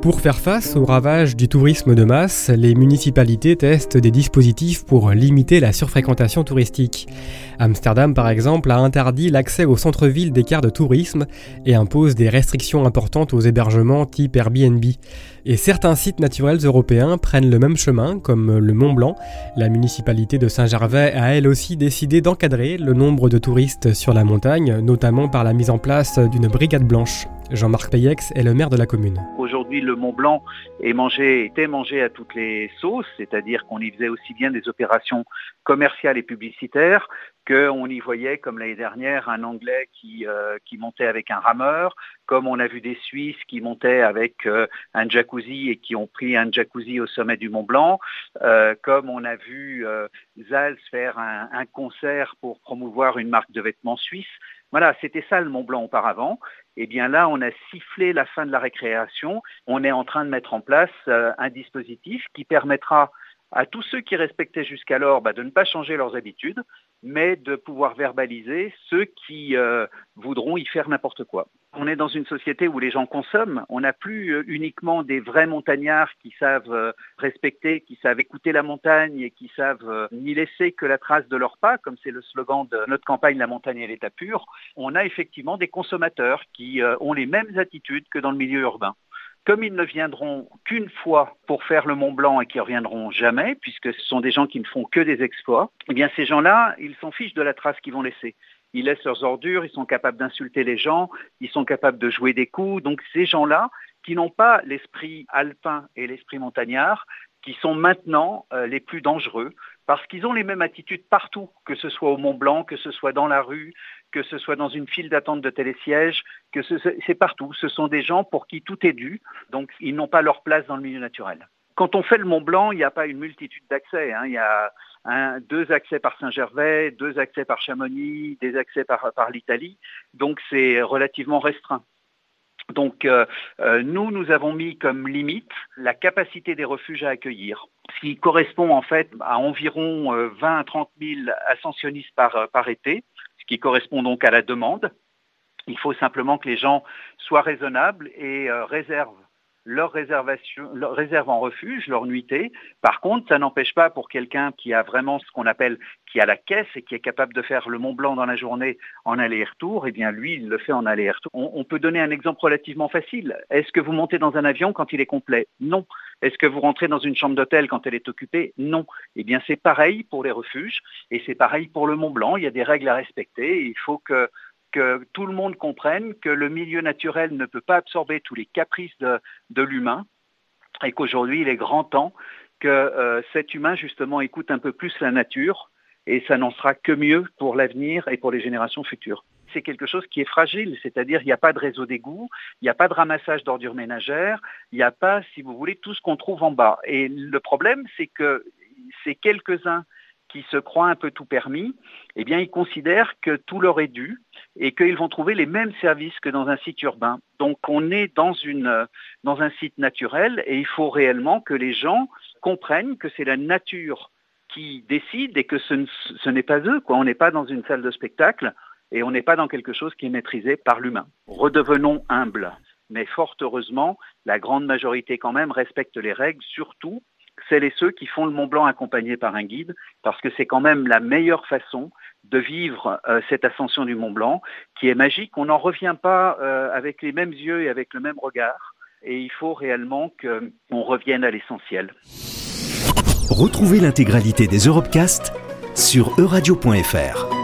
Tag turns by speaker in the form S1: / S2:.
S1: Pour faire face aux ravages du tourisme de masse, les municipalités testent des dispositifs pour limiter la surfréquentation touristique. Amsterdam, par exemple, a interdit l'accès au centre-ville des quarts de tourisme et impose des restrictions importantes aux hébergements type Airbnb. Et certains sites naturels européens prennent le même chemin, comme le Mont Blanc. La municipalité de Saint-Gervais a elle aussi décidé d'encadrer le nombre de touristes sur la montagne, notamment par la mise en place d'une brigade blanche. Jean-Marc Payex est le maire de la commune.
S2: Aujourd'hui, le Mont Blanc est mangé, était mangé à toutes les sauces, c'est-à-dire qu'on y faisait aussi bien des opérations commerciales et publicitaires qu'on y voyait, comme l'année dernière, un Anglais qui, euh, qui montait avec un rameur, comme on a vu des Suisses qui montaient avec euh, un jacuzzi et qui ont pris un jacuzzi au sommet du Mont Blanc, euh, comme on a vu Zals faire un, un concert pour promouvoir une marque de vêtements suisse. Voilà, c'était ça le Mont Blanc auparavant. Eh bien là, on a sifflé la fin de la récréation. On est en train de mettre en place euh, un dispositif qui permettra à tous ceux qui respectaient jusqu'alors bah, de ne pas changer leurs habitudes, mais de pouvoir verbaliser ceux qui euh, voudront y faire n'importe quoi. On est dans une société où les gens consomment. On n'a plus euh, uniquement des vrais montagnards qui savent euh, respecter, qui savent écouter la montagne et qui savent n'y laisser que la trace de leurs pas, comme c'est le slogan de notre campagne La montagne et l'état pur. On a effectivement des consommateurs qui ont les mêmes attitudes que dans le milieu urbain comme ils ne viendront qu'une fois pour faire le Mont Blanc et qui reviendront jamais, puisque ce sont des gens qui ne font que des exploits, eh bien ces gens-là, ils s'en fichent de la trace qu'ils vont laisser. Ils laissent leurs ordures, ils sont capables d'insulter les gens, ils sont capables de jouer des coups. Donc ces gens-là, qui n'ont pas l'esprit alpin et l'esprit montagnard, qui sont maintenant euh, les plus dangereux, parce qu'ils ont les mêmes attitudes partout, que ce soit au Mont Blanc, que ce soit dans la rue, que ce soit dans une file d'attente de télésiège, c'est partout. Ce sont des gens pour qui tout est dû, donc ils n'ont pas leur place dans le milieu naturel. Quand on fait le Mont Blanc, il n'y a pas une multitude d'accès. Hein. Il y a deux accès par Saint-Gervais, deux accès par Chamonix, des accès par l'Italie. Donc c'est relativement restreint. Donc euh, euh, nous, nous avons mis comme limite la capacité des refuges à accueillir, ce qui correspond en fait à environ 20 euh, à 30 000 ascensionnistes par, par été, ce qui correspond donc à la demande. Il faut simplement que les gens soient raisonnables et réservent leur réservation, leur réserve en refuge, leur nuitée. Par contre, ça n'empêche pas pour quelqu'un qui a vraiment ce qu'on appelle, qui a la caisse et qui est capable de faire le Mont Blanc dans la journée en aller-retour, eh bien lui, il le fait en aller-retour. On, peut donner un exemple relativement facile. Est-ce que vous montez dans un avion quand il est complet? Non. Est-ce que vous rentrez dans une chambre d'hôtel quand elle est occupée? Non. Eh bien, c'est pareil pour les refuges et c'est pareil pour le Mont Blanc. Il y a des règles à respecter. il faut que que tout le monde comprenne que le milieu naturel ne peut pas absorber tous les caprices de, l'humain et qu'aujourd'hui il est grand temps que euh, cet humain justement écoute un peu plus la nature et ça n'en sera que mieux pour l'avenir et pour les générations futures. C'est quelque chose qui est fragile, c'est-à-dire il n'y a pas de réseau d'égout, il n'y a pas de ramassage d'ordures ménagères, il n'y a pas, si vous voulez, tout ce qu'on trouve en bas. Et le problème, c'est que ces quelques-uns qui se croient un peu tout permis, eh bien, ils considèrent que tout leur est dû et qu'ils vont trouver les mêmes services que dans un site urbain. Donc, on est dans, un site naturel et il faut réellement que les gens comprennent que c'est la nature qui décide et que ce, n'est pas eux. On n'est pas dans une salle de spectacle et on n'est pas dans quelque chose qui est maîtrisé par l'humain. Redevenons humbles. Mais fort heureusement, la grande majorité quand même respecte les règles, surtout celles et ceux qui font le Mont Blanc accompagnés par un guide, parce que c'est quand même la meilleure façon de vivre euh, cette ascension du Mont Blanc, qui est magique. On n'en revient pas euh, avec les mêmes yeux et avec le même regard, et il faut réellement qu'on revienne à l'essentiel.
S3: Retrouvez l'intégralité des Europecast sur euradio.fr.